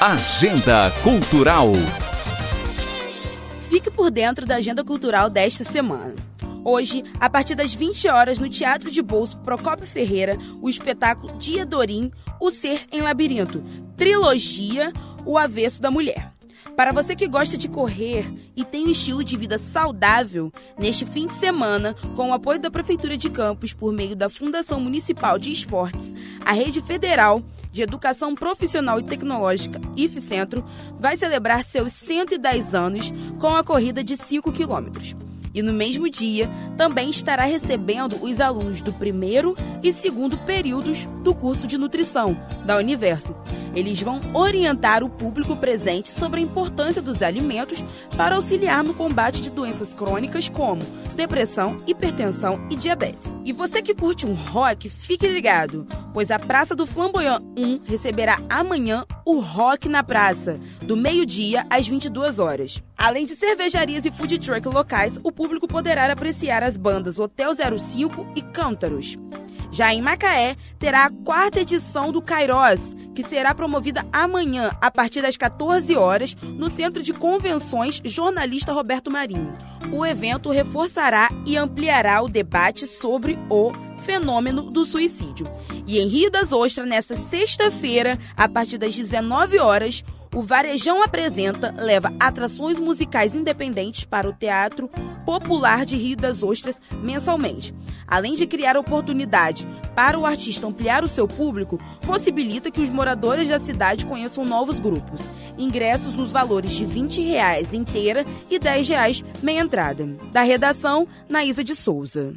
Agenda Cultural. Fique por dentro da agenda cultural desta semana. Hoje, a partir das 20 horas, no Teatro de Bolso Procópio Ferreira, o espetáculo Dia Dorim, O Ser em Labirinto, trilogia O Avesso da Mulher. Para você que gosta de correr e tem um estilo de vida saudável, neste fim de semana, com o apoio da Prefeitura de Campos por meio da Fundação Municipal de Esportes, a Rede Federal de Educação Profissional e Tecnológica, IFCentro, vai celebrar seus 110 anos com a corrida de 5 quilômetros e no mesmo dia também estará recebendo os alunos do primeiro e segundo períodos do curso de nutrição da Universo. Eles vão orientar o público presente sobre a importância dos alimentos para auxiliar no combate de doenças crônicas como depressão, hipertensão e diabetes. E você que curte um rock, fique ligado, pois a Praça do Flamboyant 1 receberá amanhã o Rock na Praça, do meio-dia às 22 horas. Além de cervejarias e food truck locais, o público poderá apreciar as bandas Hotel 05 e Cântaros. Já em Macaé, terá a quarta edição do Kairos, que será promovida amanhã, a partir das 14 horas, no Centro de Convenções Jornalista Roberto Marinho. O evento reforçará e ampliará o debate sobre o fenômeno do suicídio. E em Rio das Ostras, nesta sexta-feira, a partir das 19 horas, o Varejão Apresenta leva atrações musicais independentes para o Teatro Popular de Rio das Ostras mensalmente. Além de criar oportunidade para o artista ampliar o seu público, possibilita que os moradores da cidade conheçam novos grupos. Ingressos nos valores de 20 reais inteira e 10 reais meia entrada. Da redação, Naísa de Souza.